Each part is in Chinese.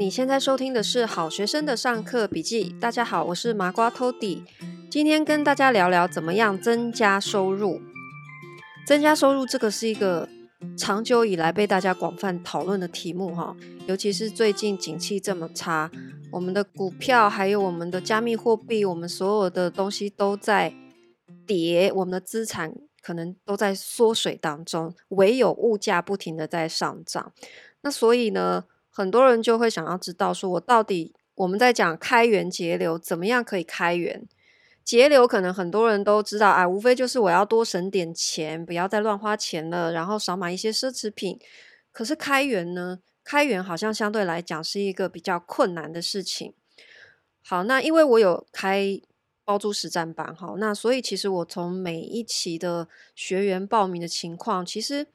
你现在收听的是好学生的上课笔记。大家好，我是麻瓜 Tody，今天跟大家聊聊怎么样增加收入。增加收入这个是一个长久以来被大家广泛讨论的题目哈，尤其是最近景气这么差，我们的股票还有我们的加密货币，我们所有的东西都在跌，我们的资产可能都在缩水当中，唯有物价不停的在上涨。那所以呢，很多人就会想要知道，说我到底我们在讲开源节流，怎么样可以开源节流？可能很多人都知道啊，无非就是我要多省点钱，不要再乱花钱了，然后少买一些奢侈品。可是开源呢？开源好像相对来讲是一个比较困难的事情。好，那因为我有开包租实战班，好，那所以其实我从每一期的学员报名的情况，其实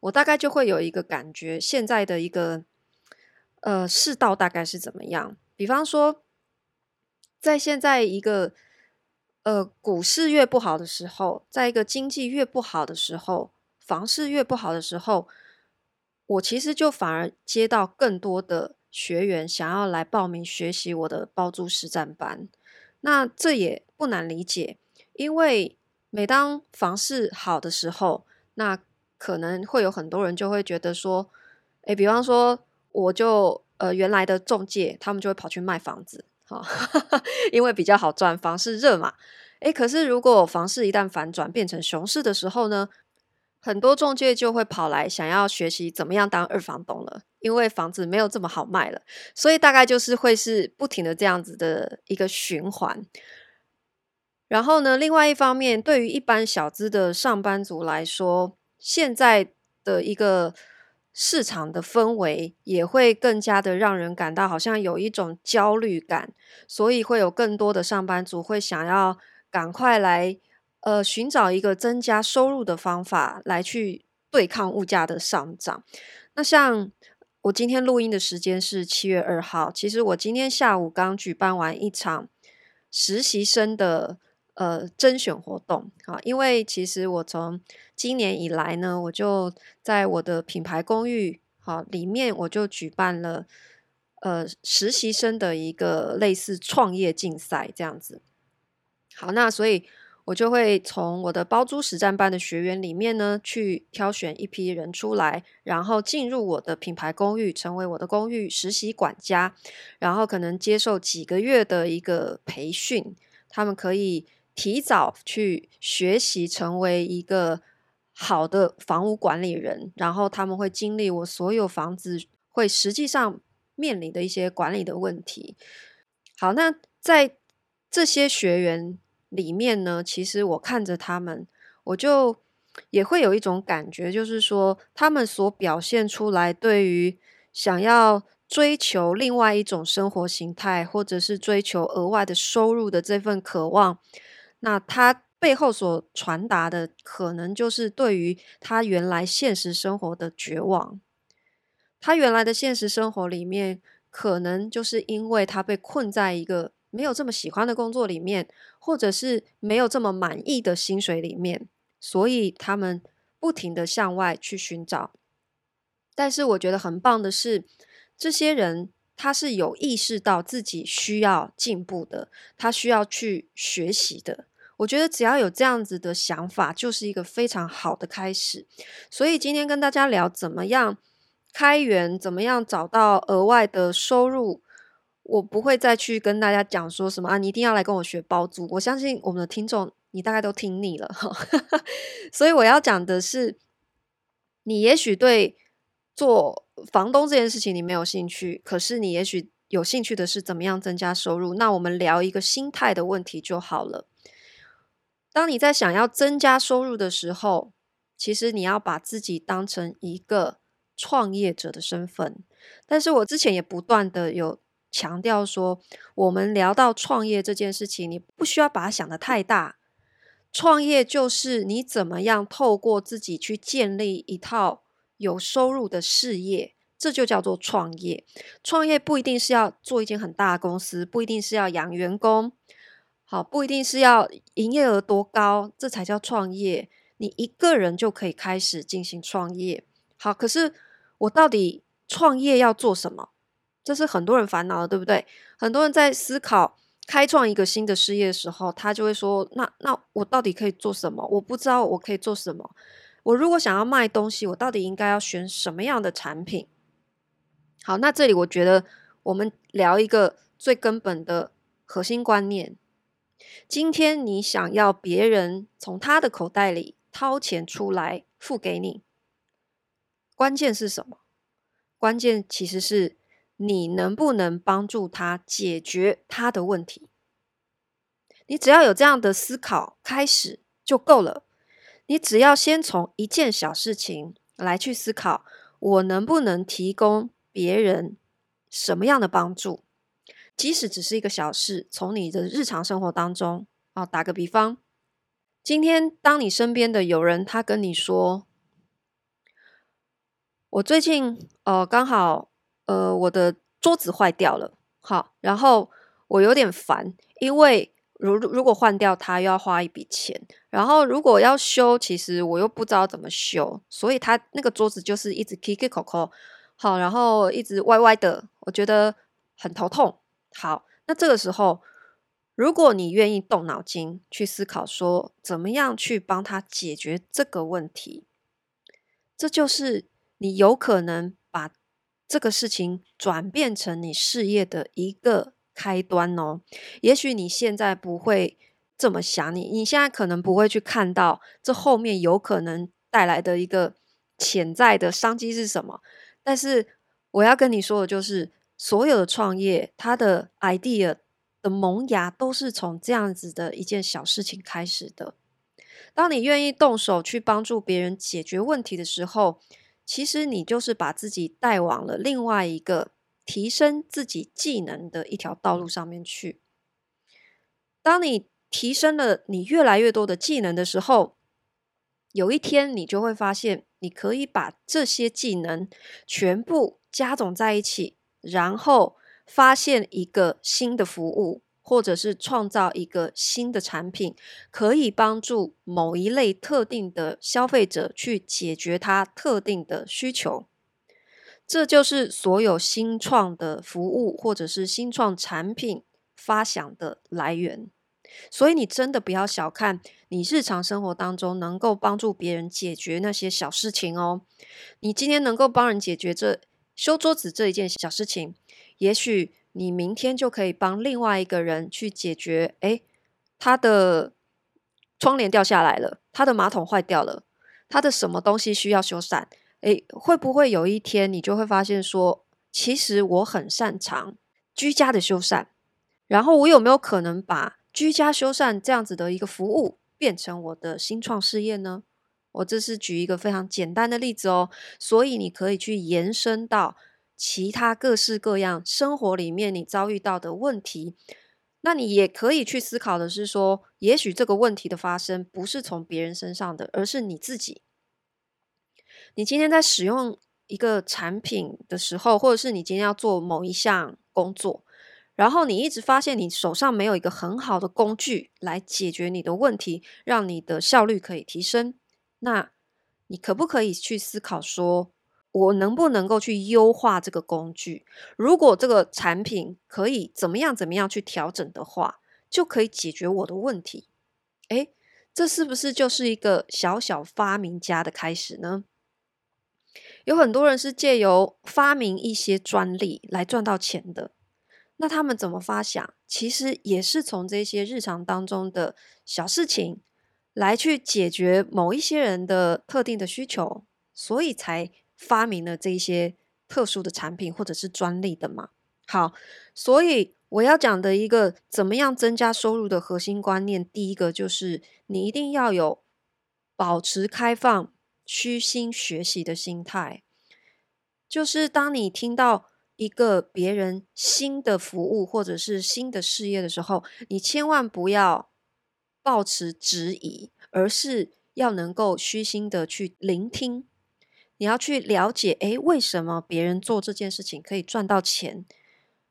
我大概就会有一个感觉，现在的一个。呃，世道大概是怎么样？比方说，在现在一个呃股市越不好的时候，在一个经济越不好的时候，房市越不好的时候，我其实就反而接到更多的学员想要来报名学习我的包租实战班。那这也不难理解，因为每当房市好的时候，那可能会有很多人就会觉得说，诶，比方说。我就呃原来的中介，他们就会跑去卖房子，哈，因为比较好赚，房市热嘛。诶，可是如果房市一旦反转变成熊市的时候呢，很多中介就会跑来想要学习怎么样当二房东了，因为房子没有这么好卖了，所以大概就是会是不停的这样子的一个循环。然后呢，另外一方面，对于一般小资的上班族来说，现在的一个。市场的氛围也会更加的让人感到好像有一种焦虑感，所以会有更多的上班族会想要赶快来呃寻找一个增加收入的方法来去对抗物价的上涨。那像我今天录音的时间是七月二号，其实我今天下午刚举办完一场实习生的。呃，甄选活动啊，因为其实我从今年以来呢，我就在我的品牌公寓好里面，我就举办了呃实习生的一个类似创业竞赛这样子。好，那所以我就会从我的包租实战班的学员里面呢，去挑选一批人出来，然后进入我的品牌公寓，成为我的公寓实习管家，然后可能接受几个月的一个培训，他们可以。提早去学习，成为一个好的房屋管理人，然后他们会经历我所有房子会实际上面临的一些管理的问题。好，那在这些学员里面呢，其实我看着他们，我就也会有一种感觉，就是说他们所表现出来对于想要追求另外一种生活形态，或者是追求额外的收入的这份渴望。那他背后所传达的，可能就是对于他原来现实生活的绝望。他原来的现实生活里面，可能就是因为他被困在一个没有这么喜欢的工作里面，或者是没有这么满意的薪水里面，所以他们不停的向外去寻找。但是我觉得很棒的是，这些人。他是有意识到自己需要进步的，他需要去学习的。我觉得只要有这样子的想法，就是一个非常好的开始。所以今天跟大家聊怎么样开源，怎么样找到额外的收入。我不会再去跟大家讲说什么啊，你一定要来跟我学包租。我相信我们的听众，你大概都听腻了哈。所以我要讲的是，你也许对做。房东这件事情你没有兴趣，可是你也许有兴趣的是怎么样增加收入。那我们聊一个心态的问题就好了。当你在想要增加收入的时候，其实你要把自己当成一个创业者的身份。但是我之前也不断的有强调说，我们聊到创业这件事情，你不需要把它想得太大。创业就是你怎么样透过自己去建立一套。有收入的事业，这就叫做创业。创业不一定是要做一间很大的公司，不一定是要养员工，好，不一定是要营业额多高，这才叫创业。你一个人就可以开始进行创业。好，可是我到底创业要做什么？这是很多人烦恼的，对不对？很多人在思考开创一个新的事业的时候，他就会说：“那那我到底可以做什么？我不知道我可以做什么。我如果想要卖东西，我到底应该要选什么样的产品？”好，那这里我觉得我们聊一个最根本的核心观念。今天你想要别人从他的口袋里掏钱出来付给你，关键是什么？关键其实是你能不能帮助他解决他的问题。你只要有这样的思考开始就够了。你只要先从一件小事情来去思考，我能不能提供别人什么样的帮助？即使只是一个小事，从你的日常生活当中啊，打个比方，今天当你身边的有人他跟你说，我最近呃刚好呃我的桌子坏掉了，好，然后我有点烦，因为如如果换掉它又要花一笔钱，然后如果要修，其实我又不知道怎么修，所以他那个桌子就是一直 kiki 口口，好，然后一直歪歪的，我觉得很头痛。好，那这个时候，如果你愿意动脑筋去思考，说怎么样去帮他解决这个问题，这就是你有可能把这个事情转变成你事业的一个开端哦。也许你现在不会这么想，你你现在可能不会去看到这后面有可能带来的一个潜在的商机是什么，但是我要跟你说的就是。所有的创业，它的 idea 的萌芽都是从这样子的一件小事情开始的。当你愿意动手去帮助别人解决问题的时候，其实你就是把自己带往了另外一个提升自己技能的一条道路上面去。当你提升了你越来越多的技能的时候，有一天你就会发现，你可以把这些技能全部加总在一起。然后发现一个新的服务，或者是创造一个新的产品，可以帮助某一类特定的消费者去解决他特定的需求。这就是所有新创的服务或者是新创产品发想的来源。所以你真的不要小看你日常生活当中能够帮助别人解决那些小事情哦。你今天能够帮人解决这。修桌子这一件小事情，也许你明天就可以帮另外一个人去解决。诶，他的窗帘掉下来了，他的马桶坏掉了，他的什么东西需要修缮？诶，会不会有一天你就会发现说，其实我很擅长居家的修缮，然后我有没有可能把居家修缮这样子的一个服务变成我的新创事业呢？我这是举一个非常简单的例子哦，所以你可以去延伸到其他各式各样生活里面你遭遇到的问题。那你也可以去思考的是说，也许这个问题的发生不是从别人身上的，而是你自己。你今天在使用一个产品的时候，或者是你今天要做某一项工作，然后你一直发现你手上没有一个很好的工具来解决你的问题，让你的效率可以提升。那你可不可以去思考说，我能不能够去优化这个工具？如果这个产品可以怎么样怎么样去调整的话，就可以解决我的问题。诶，这是不是就是一个小小发明家的开始呢？有很多人是借由发明一些专利来赚到钱的。那他们怎么发想？其实也是从这些日常当中的小事情。来去解决某一些人的特定的需求，所以才发明了这些特殊的产品或者是专利的嘛。好，所以我要讲的一个怎么样增加收入的核心观念，第一个就是你一定要有保持开放、虚心学习的心态。就是当你听到一个别人新的服务或者是新的事业的时候，你千万不要。抱持质疑，而是要能够虚心的去聆听。你要去了解，诶，为什么别人做这件事情可以赚到钱？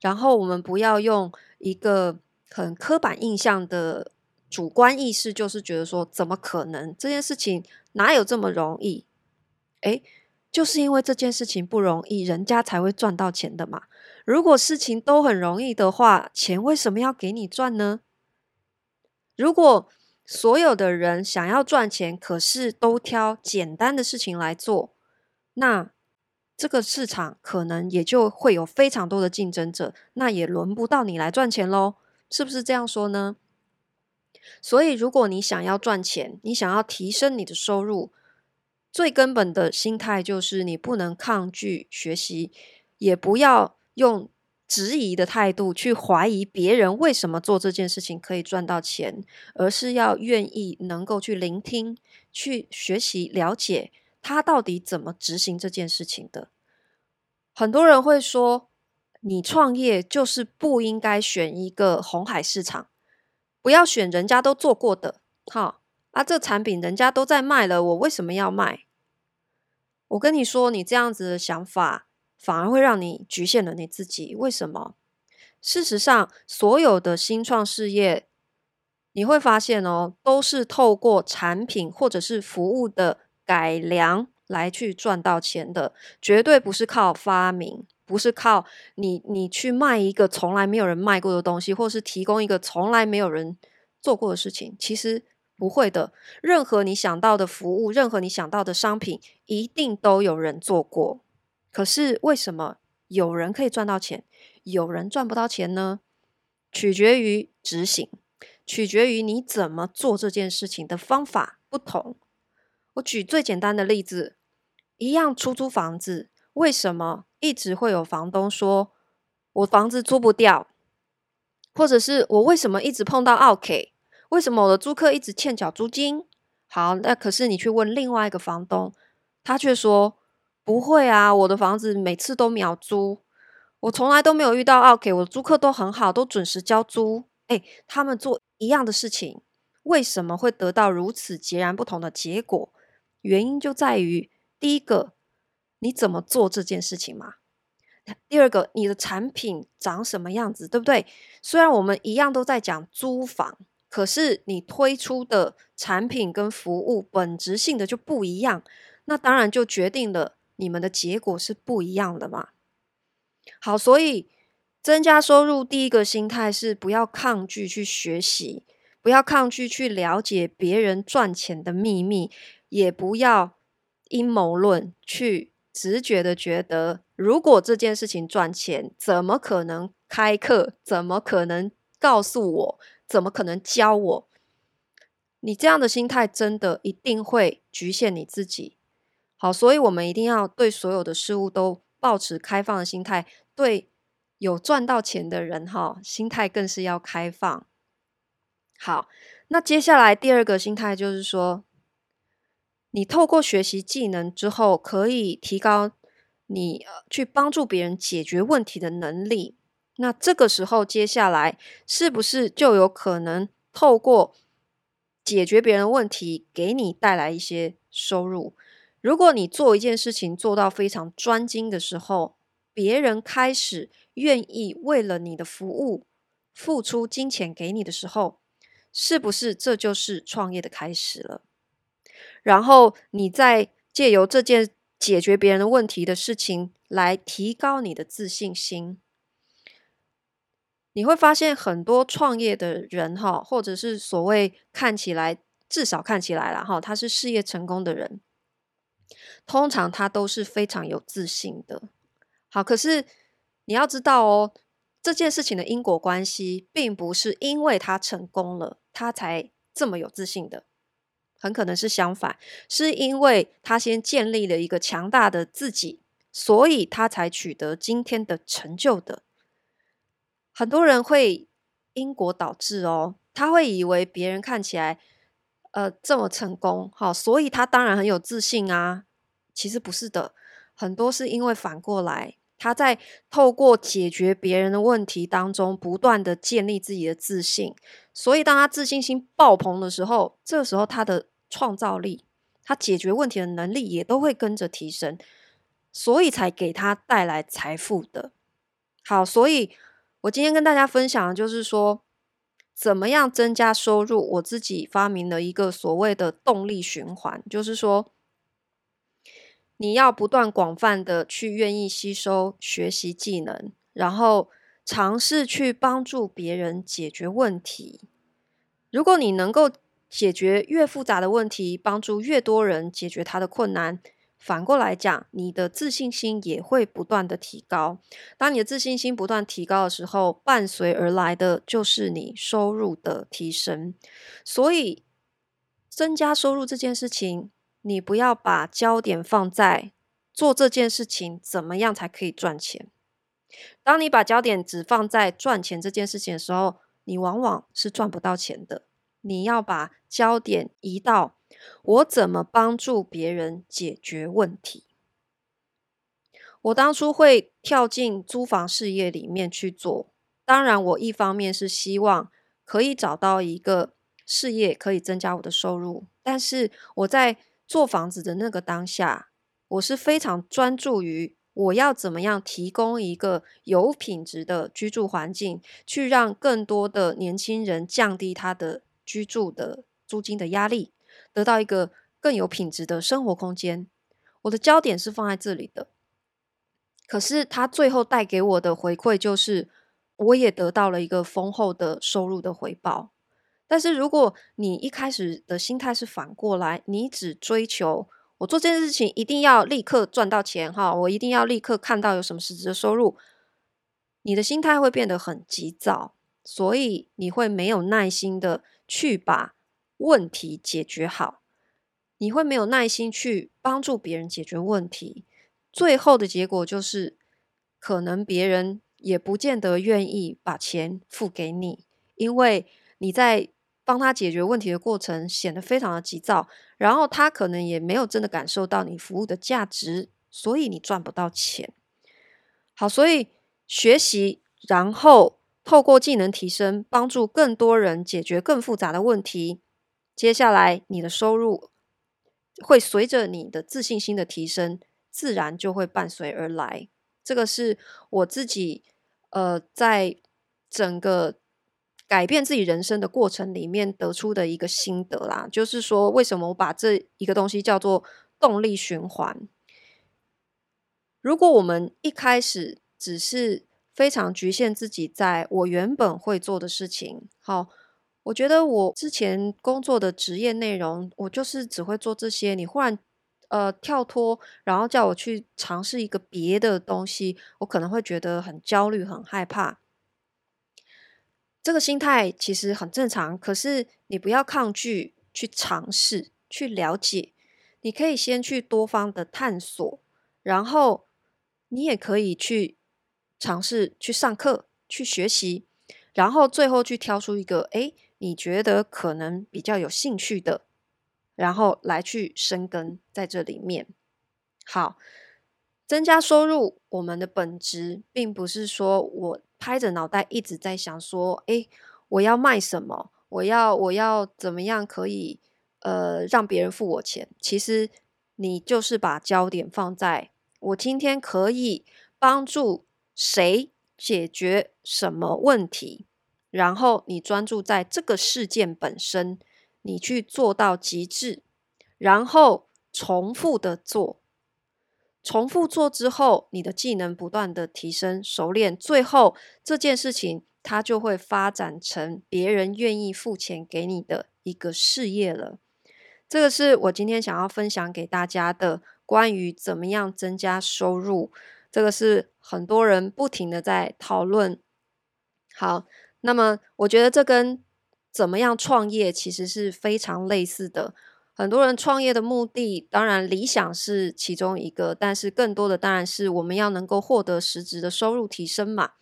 然后我们不要用一个很刻板印象的主观意识，就是觉得说，怎么可能这件事情哪有这么容易？诶，就是因为这件事情不容易，人家才会赚到钱的嘛。如果事情都很容易的话，钱为什么要给你赚呢？如果所有的人想要赚钱，可是都挑简单的事情来做，那这个市场可能也就会有非常多的竞争者，那也轮不到你来赚钱喽，是不是这样说呢？所以，如果你想要赚钱，你想要提升你的收入，最根本的心态就是你不能抗拒学习，也不要用质疑的态度去怀疑别人为什么做这件事情可以赚到钱，而是要愿意能够去聆听、去学习、了解他到底怎么执行这件事情的。很多人会说，你创业就是不应该选一个红海市场，不要选人家都做过的。好啊，这产品人家都在卖了，我为什么要卖？我跟你说，你这样子的想法。反而会让你局限了你自己。为什么？事实上，所有的新创事业，你会发现哦，都是透过产品或者是服务的改良来去赚到钱的，绝对不是靠发明，不是靠你你去卖一个从来没有人卖过的东西，或是提供一个从来没有人做过的事情。其实不会的，任何你想到的服务，任何你想到的商品，一定都有人做过。可是为什么有人可以赚到钱，有人赚不到钱呢？取决于执行，取决于你怎么做这件事情的方法不同。我举最简单的例子，一样出租房子，为什么一直会有房东说我房子租不掉，或者是我为什么一直碰到奥客？为什么我的租客一直欠缴租金？好，那可是你去问另外一个房东，他却说。不会啊，我的房子每次都秒租，我从来都没有遇到 OK，，我的租客都很好，都准时交租。诶，他们做一样的事情，为什么会得到如此截然不同的结果？原因就在于第一个，你怎么做这件事情嘛？第二个，你的产品长什么样子，对不对？虽然我们一样都在讲租房，可是你推出的产品跟服务本质性的就不一样，那当然就决定了。你们的结果是不一样的嘛？好，所以增加收入，第一个心态是不要抗拒去学习，不要抗拒去了解别人赚钱的秘密，也不要阴谋论去直觉的觉得，如果这件事情赚钱，怎么可能开课？怎么可能告诉我？怎么可能教我？你这样的心态真的一定会局限你自己。好，所以我们一定要对所有的事物都保持开放的心态，对有赚到钱的人哈，心态更是要开放。好，那接下来第二个心态就是说，你透过学习技能之后，可以提高你去帮助别人解决问题的能力。那这个时候，接下来是不是就有可能透过解决别人的问题，给你带来一些收入？如果你做一件事情做到非常专精的时候，别人开始愿意为了你的服务付出金钱给你的时候，是不是这就是创业的开始了？然后你再借由这件解决别人的问题的事情来提高你的自信心，你会发现很多创业的人哈，或者是所谓看起来至少看起来了哈，他是事业成功的人。通常他都是非常有自信的。好，可是你要知道哦，这件事情的因果关系，并不是因为他成功了，他才这么有自信的。很可能是相反，是因为他先建立了一个强大的自己，所以他才取得今天的成就的。很多人会因果导致哦，他会以为别人看起来呃这么成功，好，所以他当然很有自信啊。其实不是的，很多是因为反过来，他在透过解决别人的问题当中，不断的建立自己的自信。所以，当他自信心爆棚的时候，这个时候他的创造力、他解决问题的能力也都会跟着提升，所以才给他带来财富的。好，所以我今天跟大家分享的就是说，怎么样增加收入。我自己发明了一个所谓的动力循环，就是说。你要不断广泛的去愿意吸收学习技能，然后尝试去帮助别人解决问题。如果你能够解决越复杂的问题，帮助越多人解决他的困难，反过来讲，你的自信心也会不断的提高。当你的自信心不断提高的时候，伴随而来的就是你收入的提升。所以，增加收入这件事情，你不要把焦点放在做这件事情怎么样才可以赚钱。当你把焦点只放在赚钱这件事情的时候，你往往是赚不到钱的。你要把焦点移到我怎么帮助别人解决问题。我当初会跳进租房事业里面去做，当然，我一方面是希望可以找到一个事业可以增加我的收入，但是我在做房子的那个当下，我是非常专注于我要怎么样提供一个有品质的居住环境，去让更多的年轻人降低他的居住的租金的压力，得到一个更有品质的生活空间。我的焦点是放在这里的，可是他最后带给我的回馈就是，我也得到了一个丰厚的收入的回报。但是如果你一开始的心态是反过来，你只追求我做这件事情一定要立刻赚到钱哈，我一定要立刻看到有什么实质的收入，你的心态会变得很急躁，所以你会没有耐心的去把问题解决好，你会没有耐心去帮助别人解决问题，最后的结果就是可能别人也不见得愿意把钱付给你，因为你在。帮他解决问题的过程显得非常的急躁，然后他可能也没有真的感受到你服务的价值，所以你赚不到钱。好，所以学习，然后透过技能提升，帮助更多人解决更复杂的问题。接下来，你的收入会随着你的自信心的提升，自然就会伴随而来。这个是我自己呃，在整个。改变自己人生的过程里面得出的一个心得啦，就是说，为什么我把这一个东西叫做动力循环？如果我们一开始只是非常局限自己在我原本会做的事情，好，我觉得我之前工作的职业内容，我就是只会做这些。你忽然呃跳脱，然后叫我去尝试一个别的东西，我可能会觉得很焦虑、很害怕。这个心态其实很正常，可是你不要抗拒去尝试、去了解。你可以先去多方的探索，然后你也可以去尝试去上课、去学习，然后最后去挑出一个，诶，你觉得可能比较有兴趣的，然后来去深耕在这里面。好，增加收入，我们的本质并不是说我。拍着脑袋一直在想说：“诶，我要卖什么？我要我要怎么样可以呃让别人付我钱？”其实你就是把焦点放在我今天可以帮助谁解决什么问题，然后你专注在这个事件本身，你去做到极致，然后重复的做。重复做之后，你的技能不断的提升、熟练，最后这件事情它就会发展成别人愿意付钱给你的一个事业了。这个是我今天想要分享给大家的关于怎么样增加收入。这个是很多人不停的在讨论。好，那么我觉得这跟怎么样创业其实是非常类似的。很多人创业的目的，当然理想是其中一个，但是更多的当然是我们要能够获得实质的收入提升嘛。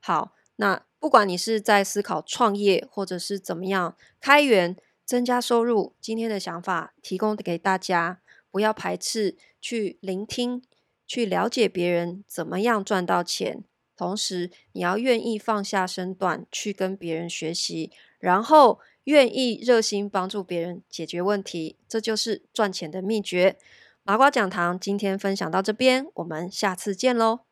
好，那不管你是在思考创业，或者是怎么样开源增加收入，今天的想法提供给大家，不要排斥去聆听，去了解别人怎么样赚到钱，同时你要愿意放下身段去跟别人学习，然后。愿意热心帮助别人解决问题，这就是赚钱的秘诀。麻瓜讲堂今天分享到这边，我们下次见喽。